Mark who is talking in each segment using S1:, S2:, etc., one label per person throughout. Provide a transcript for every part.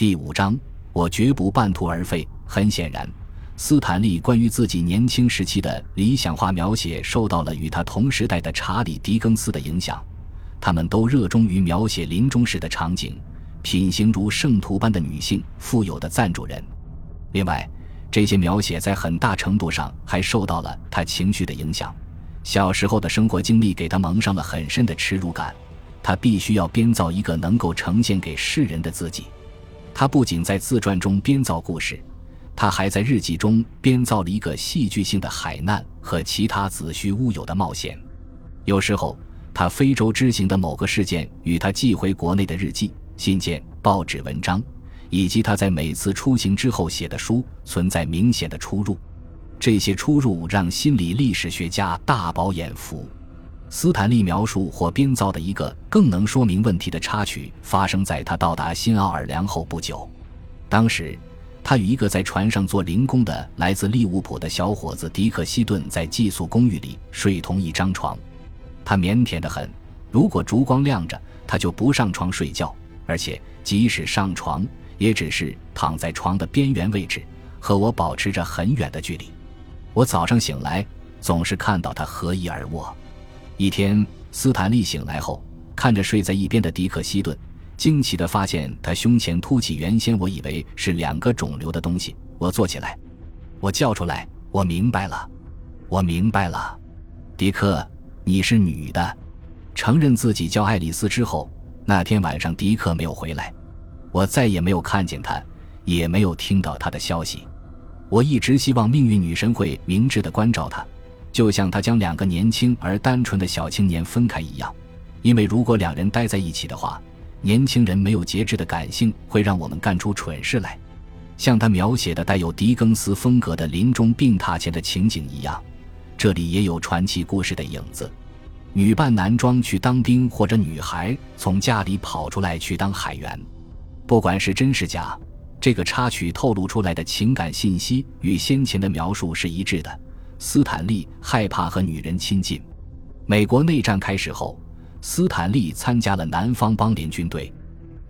S1: 第五章，我绝不半途而废。很显然，斯坦利关于自己年轻时期的理想化描写受到了与他同时代的查理·狄更斯的影响。他们都热衷于描写临终时的场景，品行如圣徒般的女性，富有的赞助人。另外，这些描写在很大程度上还受到了他情绪的影响。小时候的生活经历给他蒙上了很深的耻辱感，他必须要编造一个能够呈现给世人的自己。他不仅在自传中编造故事，他还在日记中编造了一个戏剧性的海难和其他子虚乌有的冒险。有时候，他非洲之行的某个事件与他寄回国内的日记、信件、报纸文章，以及他在每次出行之后写的书存在明显的出入。这些出入让心理历史学家大饱眼福。斯坦利描述或编造的一个更能说明问题的插曲，发生在他到达新奥尔良后不久。当时，他与一个在船上做零工的来自利物浦的小伙子迪克希顿在寄宿公寓里睡同一张床。他腼腆得很，如果烛光亮着，他就不上床睡觉，而且即使上床，也只是躺在床的边缘位置，和我保持着很远的距离。我早上醒来，总是看到他合衣而卧。一天，斯坦利醒来后，看着睡在一边的迪克希顿，惊奇地发现他胸前凸起原先我以为是两个肿瘤的东西。我坐起来，我叫出来：“我明白了，我明白了，迪克，你是女的。”承认自己叫爱丽丝之后，那天晚上迪克没有回来，我再也没有看见他，也没有听到他的消息。我一直希望命运女神会明智地关照他。就像他将两个年轻而单纯的小青年分开一样，因为如果两人待在一起的话，年轻人没有节制的感性会让我们干出蠢事来，像他描写的带有狄更斯风格的临终病榻前的情景一样。这里也有传奇故事的影子：女扮男装去当兵，或者女孩从家里跑出来去当海员。不管是真是假，这个插曲透露出来的情感信息与先前的描述是一致的。斯坦利害怕和女人亲近。美国内战开始后，斯坦利参加了南方邦联军队。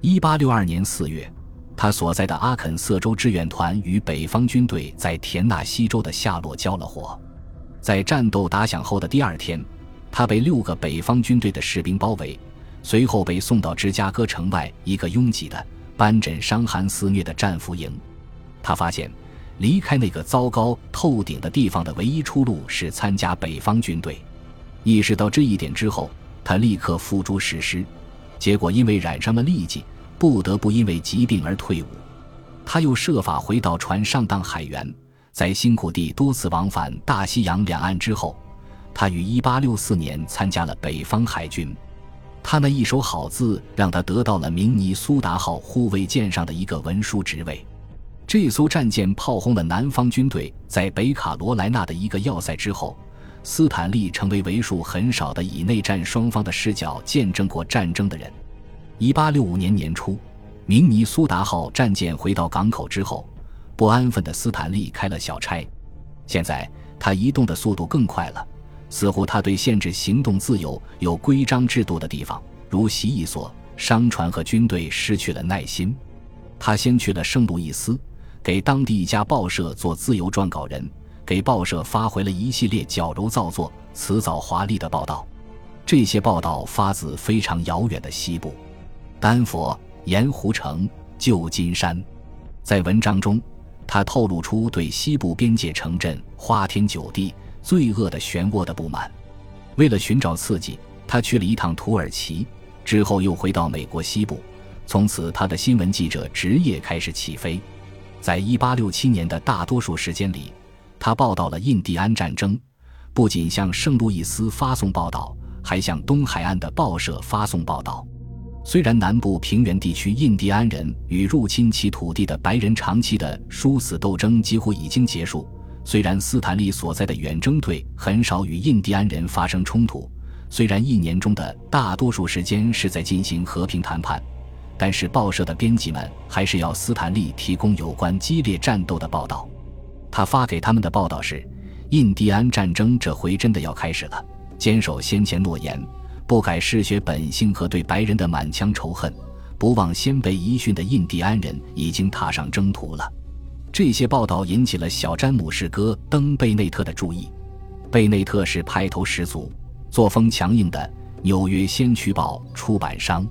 S1: 1862年4月，他所在的阿肯色州志愿团与北方军队在田纳西州的夏洛交了火。在战斗打响后的第二天，他被六个北方军队的士兵包围，随后被送到芝加哥城外一个拥挤的、斑疹伤寒肆虐的战俘营。他发现。离开那个糟糕透顶的地方的唯一出路是参加北方军队。意识到这一点之后，他立刻付诸实施，结果因为染上了痢疾，不得不因为疾病而退伍。他又设法回到船上当海员，在辛苦地多次往返大西洋两岸之后，他于1864年参加了北方海军。他那一手好字让他得到了明尼苏达号护卫舰上的一个文书职位。这艘战舰炮轰了南方军队在北卡罗来纳的一个要塞之后，斯坦利成为为数很少的以内战双方的视角见证过战争的人。1865年年初，明尼苏达号战舰回到港口之后，不安分的斯坦利开了小差。现在他移动的速度更快了，似乎他对限制行动自由有规章制度的地方，如洗衣所、商船和军队，失去了耐心。他先去了圣路易斯。给当地一家报社做自由撰稿人，给报社发回了一系列矫揉造作、辞藻华丽的报道。这些报道发自非常遥远的西部，丹佛、盐湖城、旧金山。在文章中，他透露出对西部边界城镇花天酒地、罪恶的漩涡的不满。为了寻找刺激，他去了一趟土耳其，之后又回到美国西部。从此，他的新闻记者职业开始起飞。在一八六七年的大多数时间里，他报道了印第安战争，不仅向圣路易斯发送报道，还向东海岸的报社发送报道。虽然南部平原地区印第安人与入侵其土地的白人长期的殊死斗争几乎已经结束，虽然斯坦利所在的远征队很少与印第安人发生冲突，虽然一年中的大多数时间是在进行和平谈判。但是报社的编辑们还是要斯坦利提供有关激烈战斗的报道。他发给他们的报道是：印第安战争这回真的要开始了。坚守先前诺言，不改嗜血本性和对白人的满腔仇恨，不忘先辈遗训的印第安人已经踏上征途了。这些报道引起了小詹姆士·戈登·贝内特的注意。贝内特是派头十足、作风强硬的《纽约先驱报》出版商，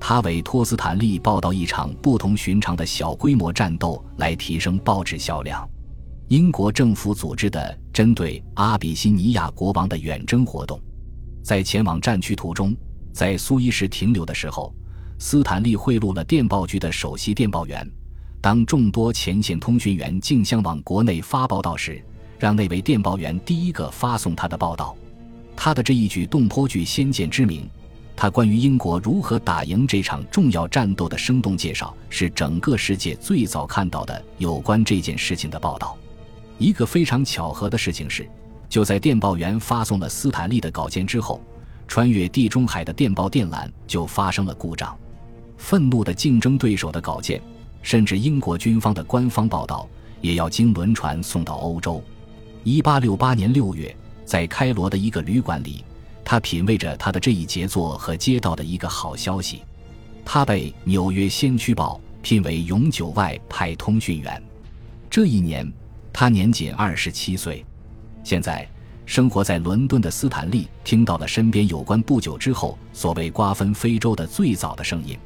S1: 他委托斯坦利报道一场不同寻常的小规模战斗，来提升报纸销量。英国政府组织的针对阿比西尼亚国王的远征活动，在前往战区途中，在苏伊士停留的时候，斯坦利贿赂了电报局的首席电报员。当众多前线通讯员竞相往国内发报道时，让那位电报员第一个发送他的报道，他的这一举动颇具先见之明。他关于英国如何打赢这场重要战斗的生动介绍，是整个世界最早看到的有关这件事情的报道。一个非常巧合的事情是，就在电报员发送了斯坦利的稿件之后，穿越地中海的电报电缆就发生了故障。愤怒的竞争对手的稿件，甚至英国军方的官方报道，也要经轮船送到欧洲。一八六八年六月，在开罗的一个旅馆里，他品味着他的这一杰作和接到的一个好消息：他被《纽约先驱报》聘为永久外派通讯员。这一年，他年仅二十七岁。现在，生活在伦敦的斯坦利听到了身边有关不久之后所谓瓜分非洲的最早的声音。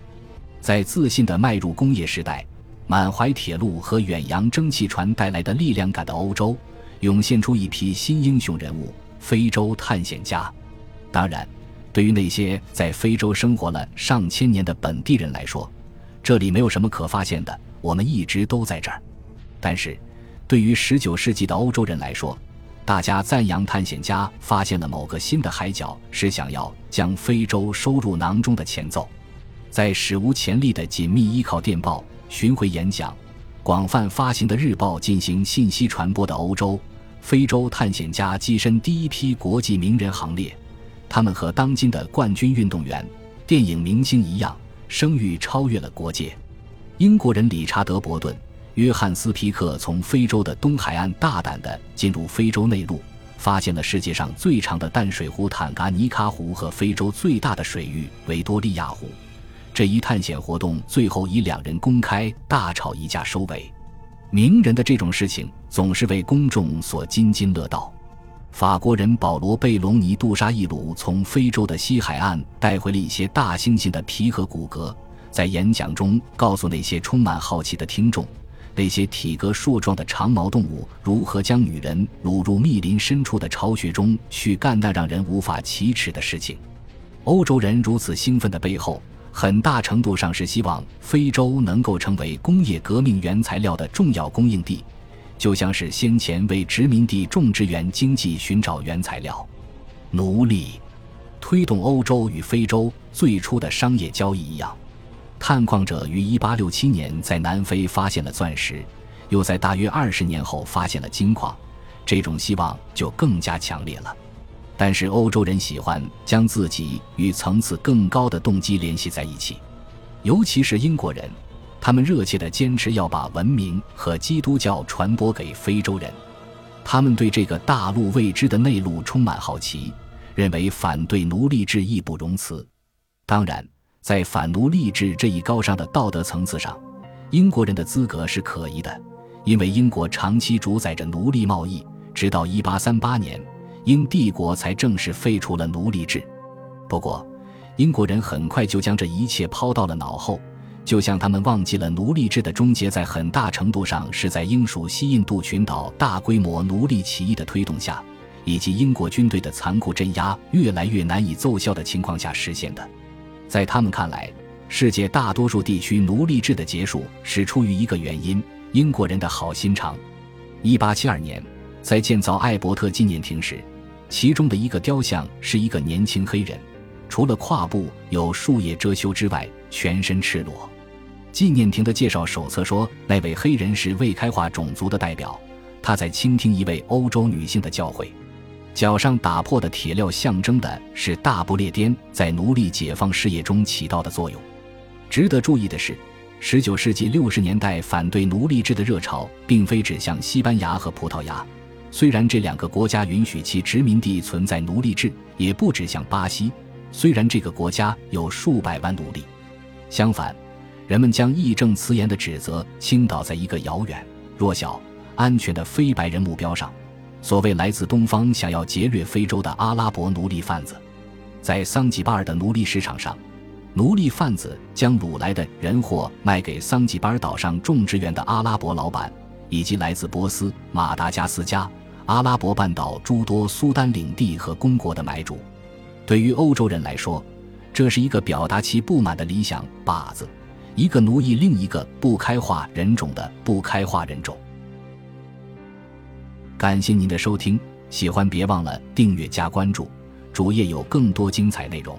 S1: 在自信地迈入工业时代、满怀铁路和远洋蒸汽船带来的力量感的欧洲。涌现出一批新英雄人物——非洲探险家。当然，对于那些在非洲生活了上千年的本地人来说，这里没有什么可发现的。我们一直都在这儿。但是，对于19世纪的欧洲人来说，大家赞扬探险家发现了某个新的海角，是想要将非洲收入囊中的前奏。在史无前例的紧密依靠电报、巡回演讲、广泛发行的日报进行信息传播的欧洲。非洲探险家跻身第一批国际名人行列，他们和当今的冠军运动员、电影明星一样，声誉超越了国界。英国人理查德·伯顿、约翰斯·皮克从非洲的东海岸大胆地进入非洲内陆，发现了世界上最长的淡水湖坦噶尼卡湖和非洲最大的水域维多利亚湖。这一探险活动最后以两人公开大吵一架收尾。名人的这种事情总是为公众所津津乐道。法国人保罗·贝隆尼·杜沙伊鲁从非洲的西海岸带回了一些大猩猩的皮和骨骼，在演讲中告诉那些充满好奇的听众，那些体格硕壮的长毛动物如何将女人掳入密林深处的巢穴中去干那让人无法启齿的事情。欧洲人如此兴奋的背后。很大程度上是希望非洲能够成为工业革命原材料的重要供应地，就像是先前为殖民地种植园经济寻找原材料。奴隶推动欧洲与非洲最初的商业交易一样。探矿者于1867年在南非发现了钻石，又在大约二十年后发现了金矿，这种希望就更加强烈了。但是欧洲人喜欢将自己与层次更高的动机联系在一起，尤其是英国人，他们热切地坚持要把文明和基督教传播给非洲人。他们对这个大陆未知的内陆充满好奇，认为反对奴隶制义不容辞。当然，在反奴隶制这一高尚的道德层次上，英国人的资格是可疑的，因为英国长期主宰着奴隶贸易，直到1838年。英帝国才正式废除了奴隶制，不过，英国人很快就将这一切抛到了脑后，就像他们忘记了奴隶制的终结在很大程度上是在英属西印度群岛大规模奴隶起义的推动下，以及英国军队的残酷镇压越来越难以奏效的情况下实现的。在他们看来，世界大多数地区奴隶制的结束是出于一个原因：英国人的好心肠。一八七二年，在建造艾伯特纪念亭时。其中的一个雕像是一个年轻黑人，除了胯部有树叶遮羞之外，全身赤裸。纪念亭的介绍手册说，那位黑人是未开化种族的代表，他在倾听一位欧洲女性的教诲。脚上打破的铁镣象征的是大不列颠在奴隶解放事业中起到的作用。值得注意的是，19世纪60年代反对奴隶制的热潮，并非指向西班牙和葡萄牙。虽然这两个国家允许其殖民地存在奴隶制，也不指向巴西。虽然这个国家有数百万奴隶，相反，人们将义正辞严的指责倾倒在一个遥远、弱小、安全的非白人目标上。所谓来自东方想要劫掠非洲的阿拉伯奴隶贩子，在桑吉巴尔的奴隶市场上，奴隶贩子将掳来的人货卖给桑吉巴尔岛上种植园的阿拉伯老板，以及来自波斯、马达加斯加、阿拉伯半岛诸多苏丹领地和公国的买主。对于欧洲人来说，这是一个表达其不满的理想靶子，一个奴役另一个不开化人种的不开化人种。感谢您的收听，喜欢别忘了订阅加关注，主页有更多精彩内容。